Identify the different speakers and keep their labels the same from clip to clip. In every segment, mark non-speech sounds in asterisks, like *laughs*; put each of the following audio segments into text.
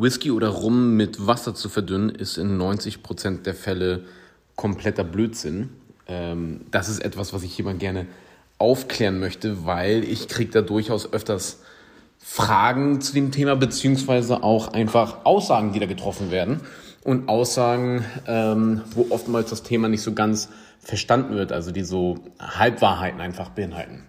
Speaker 1: Whisky oder Rum mit Wasser zu verdünnen, ist in 90% der Fälle kompletter Blödsinn. Ähm, das ist etwas, was ich hier mal gerne aufklären möchte, weil ich kriege da durchaus öfters Fragen zu dem Thema, beziehungsweise auch einfach Aussagen, die da getroffen werden. Und Aussagen, ähm, wo oftmals das Thema nicht so ganz verstanden wird, also die so Halbwahrheiten einfach beinhalten.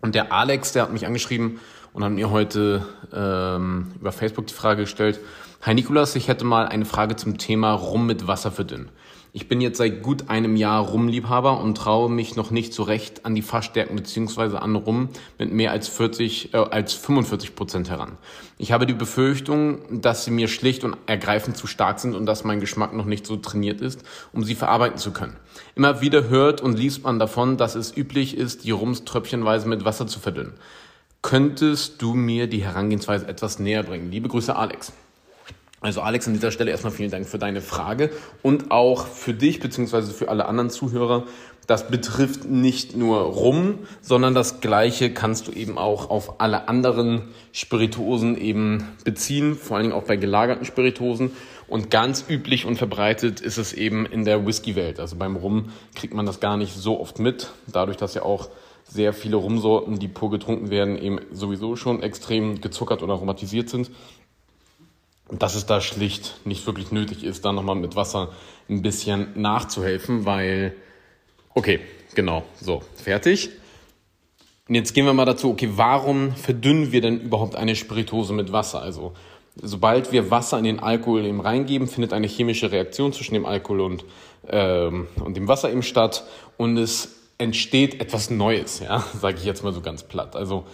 Speaker 1: Und der Alex, der hat mich angeschrieben und hat mir heute ähm, über Facebook die Frage gestellt, Hi Nikolas, ich hätte mal eine Frage zum Thema Rum mit Wasser verdünnen. Ich bin jetzt seit gut einem Jahr Rumliebhaber und traue mich noch nicht so recht an die Fassstärken bzw. an Rum mit mehr als 40, äh, als 45 Prozent heran. Ich habe die Befürchtung, dass sie mir schlicht und ergreifend zu stark sind und dass mein Geschmack noch nicht so trainiert ist, um sie verarbeiten zu können. Immer wieder hört und liest man davon, dass es üblich ist, die Rums tröpfchenweise mit Wasser zu verdünnen. Könntest du mir die Herangehensweise etwas näher bringen? Liebe Grüße, Alex. Also Alex, an dieser Stelle erstmal vielen Dank für deine Frage und auch für dich beziehungsweise für alle anderen Zuhörer. Das betrifft nicht nur Rum, sondern das Gleiche kannst du eben auch auf alle anderen Spirituosen eben beziehen, vor allen Dingen auch bei gelagerten Spirituosen. Und ganz üblich und verbreitet ist es eben in der Whisky-Welt. Also beim Rum kriegt man das gar nicht so oft mit, dadurch, dass ja auch sehr viele Rumsorten, die pur getrunken werden, eben sowieso schon extrem gezuckert oder aromatisiert sind dass es da schlicht nicht wirklich nötig ist, da nochmal mit Wasser ein bisschen nachzuhelfen, weil, okay, genau, so, fertig. Und jetzt gehen wir mal dazu, okay, warum verdünnen wir denn überhaupt eine Spirituose mit Wasser? Also, sobald wir Wasser in den Alkohol eben reingeben, findet eine chemische Reaktion zwischen dem Alkohol und, ähm, und dem Wasser eben statt und es entsteht etwas Neues, ja, *laughs* sage ich jetzt mal so ganz platt. Also,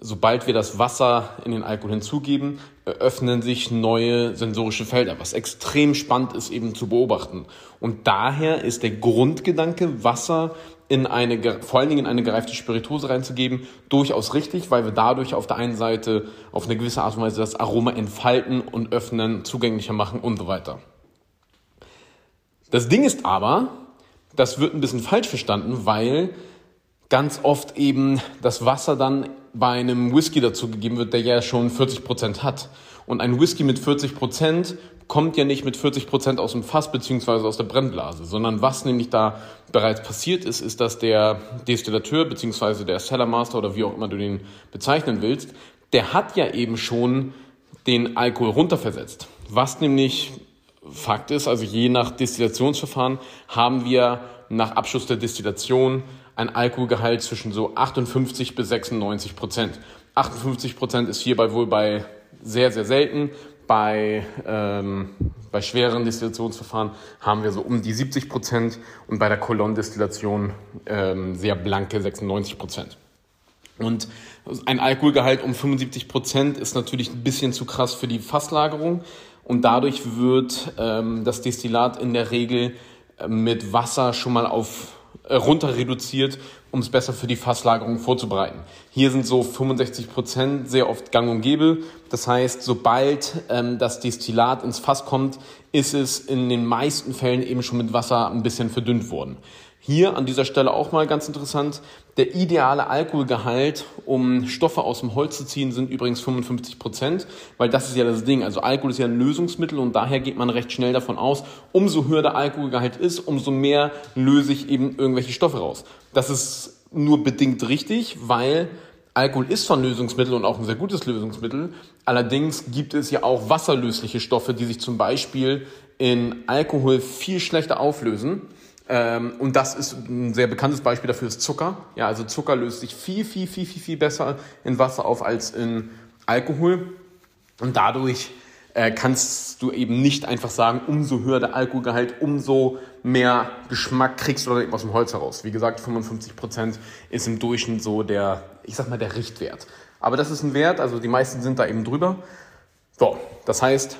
Speaker 1: sobald wir das Wasser in den Alkohol hinzugeben, öffnen sich neue sensorische Felder, was extrem spannend ist eben zu beobachten. Und daher ist der Grundgedanke, Wasser in eine, vor allen Dingen in eine gereifte Spirituose reinzugeben, durchaus richtig, weil wir dadurch auf der einen Seite auf eine gewisse Art und Weise das Aroma entfalten und öffnen, zugänglicher machen und so weiter. Das Ding ist aber, das wird ein bisschen falsch verstanden, weil ganz oft eben das Wasser dann bei einem Whisky dazu gegeben wird, der ja schon 40 Prozent hat. Und ein Whisky mit 40 Prozent kommt ja nicht mit 40 Prozent aus dem Fass beziehungsweise aus der Brennblase, sondern was nämlich da bereits passiert ist, ist, dass der Destillateur beziehungsweise der Cellarmaster oder wie auch immer du den bezeichnen willst, der hat ja eben schon den Alkohol runterversetzt. Was nämlich Fakt ist, also je nach Destillationsverfahren haben wir nach Abschluss der Destillation ein Alkoholgehalt zwischen so 58 bis 96 Prozent. 58 Prozent ist hierbei wohl bei sehr, sehr selten. Bei, ähm, bei schweren Destillationsverfahren haben wir so um die 70 Prozent und bei der Kolonnendestillation ähm, sehr blanke 96 Prozent. Und ein Alkoholgehalt um 75 Prozent ist natürlich ein bisschen zu krass für die Fasslagerung und dadurch wird ähm, das Destillat in der Regel äh, mit Wasser schon mal auf runter reduziert, um es besser für die Fasslagerung vorzubereiten. Hier sind so 65 Prozent sehr oft gang und gäbe. Das heißt, sobald ähm, das Destillat ins Fass kommt, ist es in den meisten Fällen eben schon mit Wasser ein bisschen verdünnt worden. Hier an dieser Stelle auch mal ganz interessant. Der ideale Alkoholgehalt, um Stoffe aus dem Holz zu ziehen, sind übrigens 55 Prozent, weil das ist ja das Ding. Also Alkohol ist ja ein Lösungsmittel und daher geht man recht schnell davon aus, umso höher der Alkoholgehalt ist, umso mehr löse ich eben irgendwelche Stoffe raus. Das ist nur bedingt richtig, weil Alkohol ist ein Lösungsmittel und auch ein sehr gutes Lösungsmittel. Allerdings gibt es ja auch wasserlösliche Stoffe, die sich zum Beispiel in Alkohol viel schlechter auflösen ähm, und das ist ein sehr bekanntes Beispiel dafür ist Zucker. Ja, also Zucker löst sich viel, viel, viel, viel, viel besser in Wasser auf als in Alkohol. Und dadurch äh, kannst du eben nicht einfach sagen, umso höher der Alkoholgehalt, umso mehr Geschmack kriegst du eben aus dem Holz heraus. Wie gesagt, 55 Prozent ist im Durchschnitt so der, ich sag mal, der Richtwert. Aber das ist ein Wert, also die meisten sind da eben drüber. So, das heißt,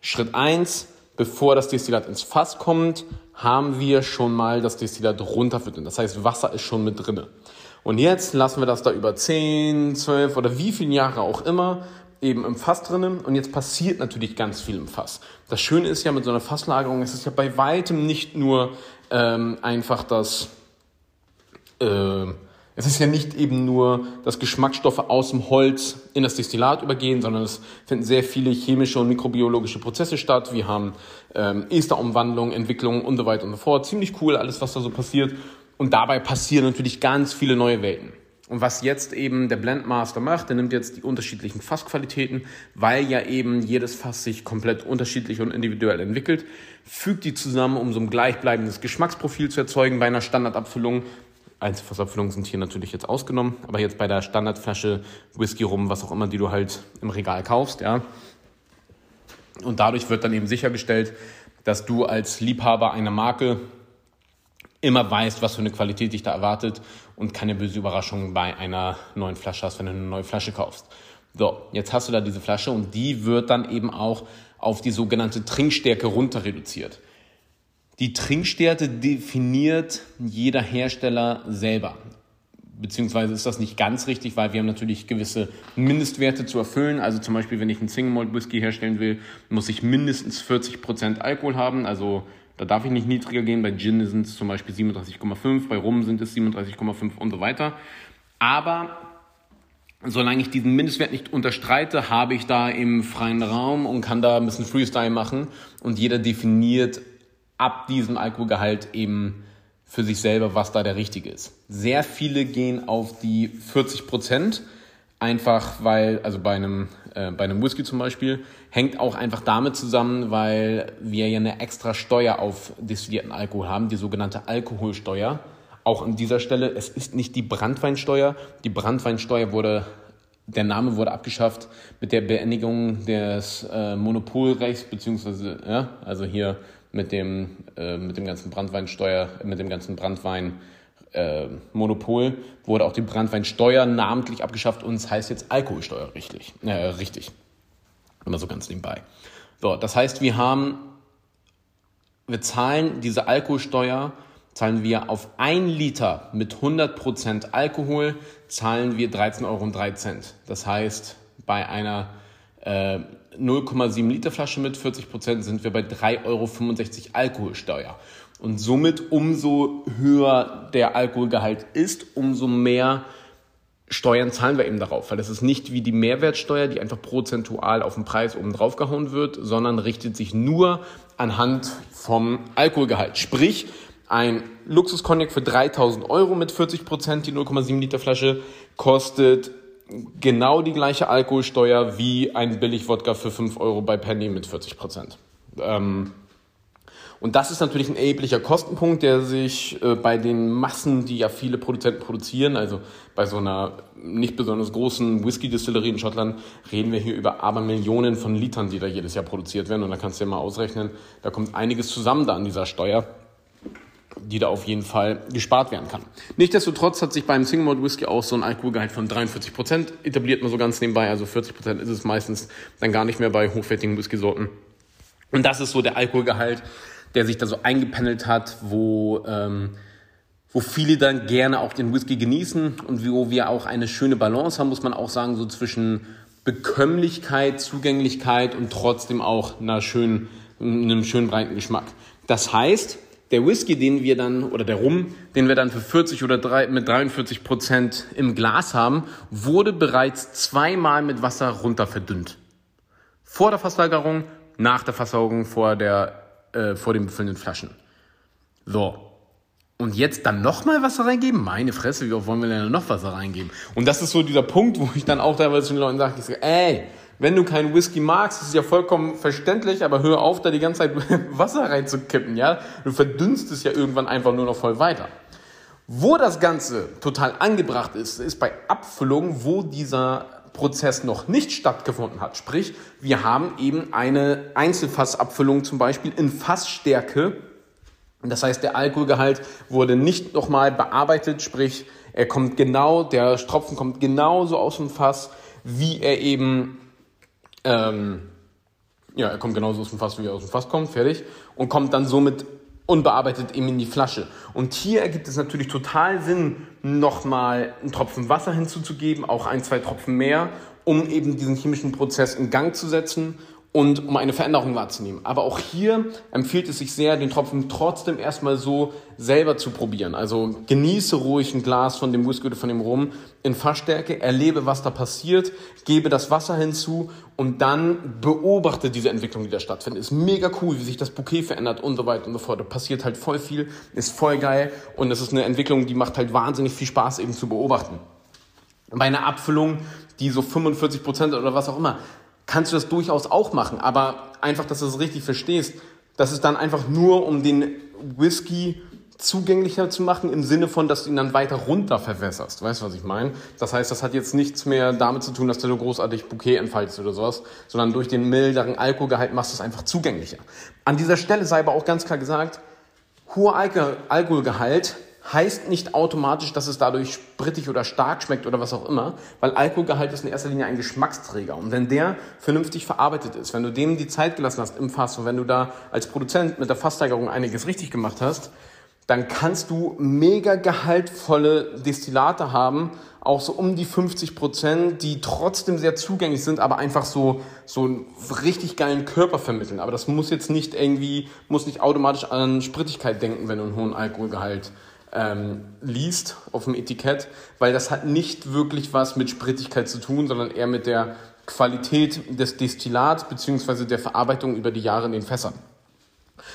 Speaker 1: Schritt eins bevor das Destillat ins Fass kommt, haben wir schon mal das Destillat runterfüttern. Das heißt, Wasser ist schon mit drinne. Und jetzt lassen wir das da über 10, 12 oder wie viele Jahre auch immer eben im Fass drinnen und jetzt passiert natürlich ganz viel im Fass. Das Schöne ist ja mit so einer Fasslagerung, es ist ja bei weitem nicht nur ähm, einfach das, äh, Es ist ja nicht eben nur, dass Geschmacksstoffe aus dem Holz in das Destillat übergehen, sondern es finden sehr viele chemische und mikrobiologische Prozesse statt. Wir haben ähm, Esterumwandlung, Entwicklung und so weiter und so fort. Ziemlich cool alles, was da so passiert. Und dabei passieren natürlich ganz viele neue Welten. Und was jetzt eben der Blendmaster macht, der nimmt jetzt die unterschiedlichen Fassqualitäten, weil ja eben jedes Fass sich komplett unterschiedlich und individuell entwickelt, fügt die zusammen, um so ein gleichbleibendes Geschmacksprofil zu erzeugen bei einer Standardabfüllung. Einzelfassabfüllungen sind hier natürlich jetzt ausgenommen, aber jetzt bei der Standardflasche Whisky rum, was auch immer, die du halt im Regal kaufst, ja. Und dadurch wird dann eben sichergestellt, dass du als Liebhaber einer Marke immer weißt, was für eine Qualität dich da erwartet und keine böse Überraschung bei einer neuen Flasche hast, wenn du eine neue Flasche kaufst. So, jetzt hast du da diese Flasche und die wird dann eben auch auf die sogenannte Trinkstärke runter reduziert. Die Trinkstärke definiert jeder Hersteller selber. Beziehungsweise ist das nicht ganz richtig, weil wir haben natürlich gewisse Mindestwerte zu erfüllen. Also zum Beispiel, wenn ich einen Single Malt Whisky herstellen will, muss ich mindestens 40% Alkohol haben. Also da darf ich nicht niedriger gehen. Bei Gin sind es zum Beispiel 37,5, bei Rum sind es 37,5 und so weiter. Aber solange ich diesen Mindestwert nicht unterstreite, habe ich da im freien Raum und kann da ein bisschen Freestyle machen und jeder definiert ab diesem Alkoholgehalt eben für sich selber, was da der richtige ist. Sehr viele gehen auf die 40 Prozent Einfach weil, also bei einem, äh, bei einem Whisky zum Beispiel, hängt auch einfach damit zusammen, weil wir ja eine extra Steuer auf destillierten Alkohol haben, die sogenannte Alkoholsteuer. Auch an dieser Stelle, es ist nicht die Brandweinsteuer. Die Brandweinsteuer wurde, der Name wurde abgeschafft mit der Beendigung des äh, Monopolrechts, beziehungsweise, ja, also hier mit dem, äh, mit dem ganzen Brandweinsteuer, mit dem ganzen Brandwein, äh, Monopol wurde auch die Brandweinsteuer namentlich abgeschafft und es heißt jetzt Alkoholsteuer richtig. Äh, richtig. Immer so ganz nebenbei. So, das heißt, wir haben, wir zahlen diese Alkoholsteuer, zahlen wir auf ein Liter mit 100% Alkohol, zahlen wir 13,03 Euro. Das heißt, bei einer äh, 0,7 Liter Flasche mit 40% sind wir bei 3,65 Euro Alkoholsteuer. Und somit umso höher der Alkoholgehalt ist, umso mehr Steuern zahlen wir eben darauf, weil das ist nicht wie die Mehrwertsteuer, die einfach prozentual auf den Preis oben drauf gehauen wird, sondern richtet sich nur anhand vom Alkoholgehalt. Sprich, ein Luxuskognak für 3000 Euro mit 40 Prozent, die 0,7 Liter Flasche, kostet genau die gleiche Alkoholsteuer wie ein Billig-Wodka für 5 Euro bei Penny mit 40 Prozent. Ähm, und das ist natürlich ein erheblicher Kostenpunkt, der sich äh, bei den Massen, die ja viele Produzenten produzieren, also bei so einer nicht besonders großen Whisky-Distillerie in Schottland, reden wir hier über Abermillionen von Litern, die da jedes Jahr produziert werden. Und da kannst du ja mal ausrechnen, da kommt einiges zusammen da an dieser Steuer die da auf jeden Fall gespart werden kann. Nichtsdestotrotz hat sich beim Single Malt Whisky auch so ein Alkoholgehalt von 43 Prozent etabliert, man so ganz nebenbei. Also 40 Prozent ist es meistens dann gar nicht mehr bei hochwertigen Whisky-Sorten. Und das ist so der Alkoholgehalt, der sich da so eingependelt hat, wo, ähm, wo viele dann gerne auch den Whisky genießen und wo wir auch eine schöne Balance haben, muss man auch sagen, so zwischen Bekömmlichkeit, Zugänglichkeit und trotzdem auch einer schönen, einem schönen breiten Geschmack. Das heißt, der Whisky, den wir dann, oder der Rum, den wir dann für 40 oder drei, mit 43 Prozent im Glas haben, wurde bereits zweimal mit Wasser runter verdünnt. Vor der Fasslagerung, nach der Fassaugung, vor der äh, vor den befüllenden Flaschen. So. Und jetzt dann nochmal Wasser reingeben? Meine Fresse, wie oft wollen wir denn noch Wasser reingeben? Und das ist so dieser Punkt, wo ich dann auch teilweise zu den Leuten sage, ich sage, ey, wenn du keinen Whisky magst, ist ja vollkommen verständlich, aber hör auf, da die ganze Zeit *laughs* Wasser reinzukippen, ja? Du verdünnst es ja irgendwann einfach nur noch voll weiter. Wo das Ganze total angebracht ist, ist bei Abfüllung, wo dieser Prozess noch nicht stattgefunden hat. Sprich, wir haben eben eine Einzelfassabfüllung zum Beispiel in Fassstärke. Das heißt, der Alkoholgehalt wurde nicht nochmal bearbeitet, sprich, er kommt genau, der Tropfen kommt genauso aus dem Fass, wie er eben, ähm, ja, er kommt genauso aus dem Fass, wie er aus dem Fass kommt, fertig, und kommt dann somit unbearbeitet eben in die Flasche. Und hier ergibt es natürlich total Sinn, nochmal einen Tropfen Wasser hinzuzugeben, auch ein, zwei Tropfen mehr, um eben diesen chemischen Prozess in Gang zu setzen und um eine Veränderung wahrzunehmen. Aber auch hier empfiehlt es sich sehr, den Tropfen trotzdem erstmal so selber zu probieren. Also genieße ruhig ein Glas von dem Whisky oder von dem Rum in Fassstärke, erlebe, was da passiert, gebe das Wasser hinzu und dann beobachte diese Entwicklung, die da stattfindet. Ist mega cool, wie sich das Bouquet verändert und so weiter und so fort. Da passiert halt voll viel, ist voll geil und es ist eine Entwicklung, die macht halt wahnsinnig viel Spaß eben zu beobachten. Bei einer Abfüllung, die so 45 Prozent oder was auch immer, kannst du das durchaus auch machen, aber einfach, dass du es das richtig verstehst, das ist dann einfach nur, um den Whisky zugänglicher zu machen, im Sinne von, dass du ihn dann weiter runter verwässerst. Weißt du, was ich meine? Das heißt, das hat jetzt nichts mehr damit zu tun, dass du großartig Bouquet entfaltest oder sowas, sondern durch den milderen Alkoholgehalt machst du es einfach zugänglicher. An dieser Stelle sei aber auch ganz klar gesagt, hoher Alkoholgehalt heißt nicht automatisch, dass es dadurch sprittig oder stark schmeckt oder was auch immer, weil Alkoholgehalt ist in erster Linie ein Geschmacksträger. Und wenn der vernünftig verarbeitet ist, wenn du dem die Zeit gelassen hast im Fass und wenn du da als Produzent mit der Fasssteigerung einiges richtig gemacht hast, dann kannst du mega gehaltvolle Destillate haben, auch so um die 50 Prozent, die trotzdem sehr zugänglich sind, aber einfach so, so einen richtig geilen Körper vermitteln. Aber das muss jetzt nicht irgendwie, muss nicht automatisch an Sprittigkeit denken, wenn du einen hohen Alkoholgehalt ähm, liest auf dem Etikett, weil das hat nicht wirklich was mit Sprittigkeit zu tun, sondern eher mit der Qualität des Destillats bzw. der Verarbeitung über die Jahre in den Fässern.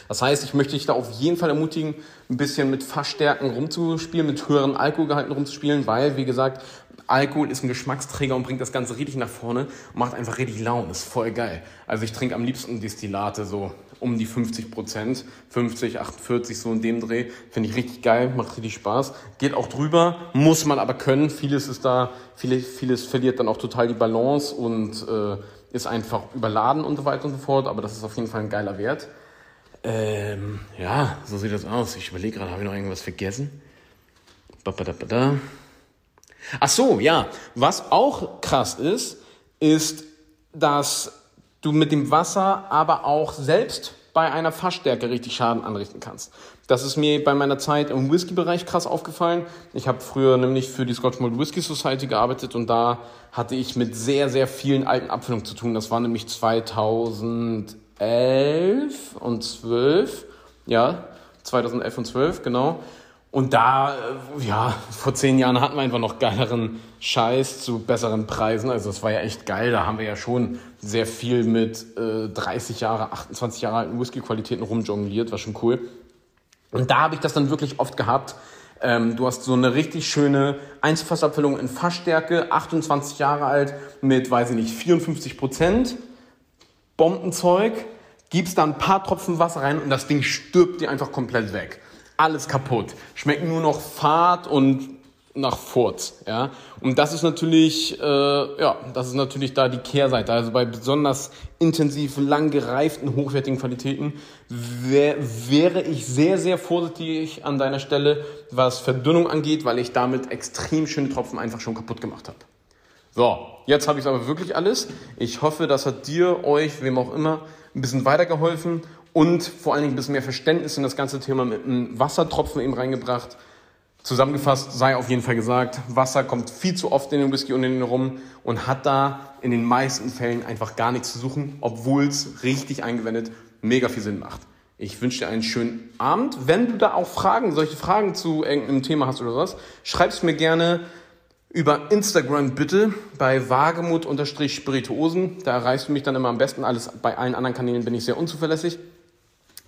Speaker 1: Das heißt, ich möchte dich da auf jeden Fall ermutigen, ein bisschen mit Fassstärken rumzuspielen, mit höheren Alkoholgehalten rumzuspielen, weil, wie gesagt, Alkohol ist ein Geschmacksträger und bringt das Ganze richtig nach vorne und macht einfach richtig Laune. Ist voll geil. Also ich trinke am liebsten Destillate so um die 50 Prozent, 50, 48 so in dem Dreh. Finde ich richtig geil, macht richtig Spaß. Geht auch drüber, muss man aber können. Vieles ist da, vieles, vieles verliert dann auch total die Balance und äh, ist einfach überladen und so weiter und so fort. Aber das ist auf jeden Fall ein geiler Wert. Ähm, ja, so sieht das aus. Ich überlege gerade, habe ich noch irgendwas vergessen? Ba -ba -da -ba -da. Ach so, ja. Was auch krass ist, ist, dass du mit dem Wasser aber auch selbst bei einer Fassstärke richtig Schaden anrichten kannst. Das ist mir bei meiner Zeit im Whisky-Bereich krass aufgefallen. Ich habe früher nämlich für die Scotch Malt Whisky Society gearbeitet und da hatte ich mit sehr, sehr vielen alten Abfüllungen zu tun. Das war nämlich 2011 und 12, ja, 2011 und 12, genau. Und da, äh, ja, vor zehn Jahren hatten wir einfach noch geileren Scheiß zu besseren Preisen. Also das war ja echt geil. Da haben wir ja schon sehr viel mit äh, 30 Jahre, 28 Jahre alten Whisky-Qualitäten rumjongliert. War schon cool. Und da habe ich das dann wirklich oft gehabt. Ähm, du hast so eine richtig schöne Einzelfassabfüllung in Fassstärke, 28 Jahre alt, mit, weiß ich nicht, 54 Prozent. Bombenzeug. Gibst da ein paar Tropfen Wasser rein und das Ding stirbt dir einfach komplett weg alles kaputt. Schmecken nur noch fad und nach Furz, ja. Und das ist natürlich, äh, ja, das ist natürlich da die Kehrseite. Also bei besonders intensiv, lang gereiften, hochwertigen Qualitäten wär, wäre ich sehr, sehr vorsichtig an deiner Stelle, was Verdünnung angeht, weil ich damit extrem schöne Tropfen einfach schon kaputt gemacht habe. So, jetzt habe ich aber wirklich alles. Ich hoffe, das hat dir, euch, wem auch immer, ein bisschen weitergeholfen und vor allen Dingen ein bisschen mehr Verständnis in das ganze Thema mit einem Wassertropfen eben reingebracht. Zusammengefasst sei auf jeden Fall gesagt, Wasser kommt viel zu oft in den Whisky und in den Rum und hat da in den meisten Fällen einfach gar nichts zu suchen, obwohl es richtig eingewendet mega viel Sinn macht. Ich wünsche dir einen schönen Abend. Wenn du da auch Fragen, solche Fragen zu irgendeinem Thema hast oder sowas, schreib es mir gerne über Instagram bitte bei wagemut-spirituosen. Da erreichst du mich dann immer am besten. Alles bei allen anderen Kanälen bin ich sehr unzuverlässig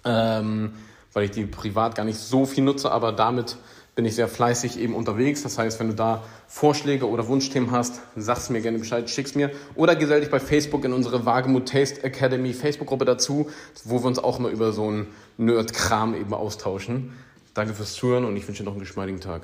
Speaker 1: ähm, weil ich die privat gar nicht so viel nutze, aber damit bin ich sehr fleißig eben unterwegs. Das heißt, wenn du da Vorschläge oder Wunschthemen hast, sag's mir gerne Bescheid, schick's mir. Oder gesell dich bei Facebook in unsere Wagemut Taste Academy Facebook-Gruppe dazu, wo wir uns auch mal über so einen Nerd-Kram eben austauschen. Danke fürs Zuhören und ich wünsche dir noch einen geschmeidigen Tag.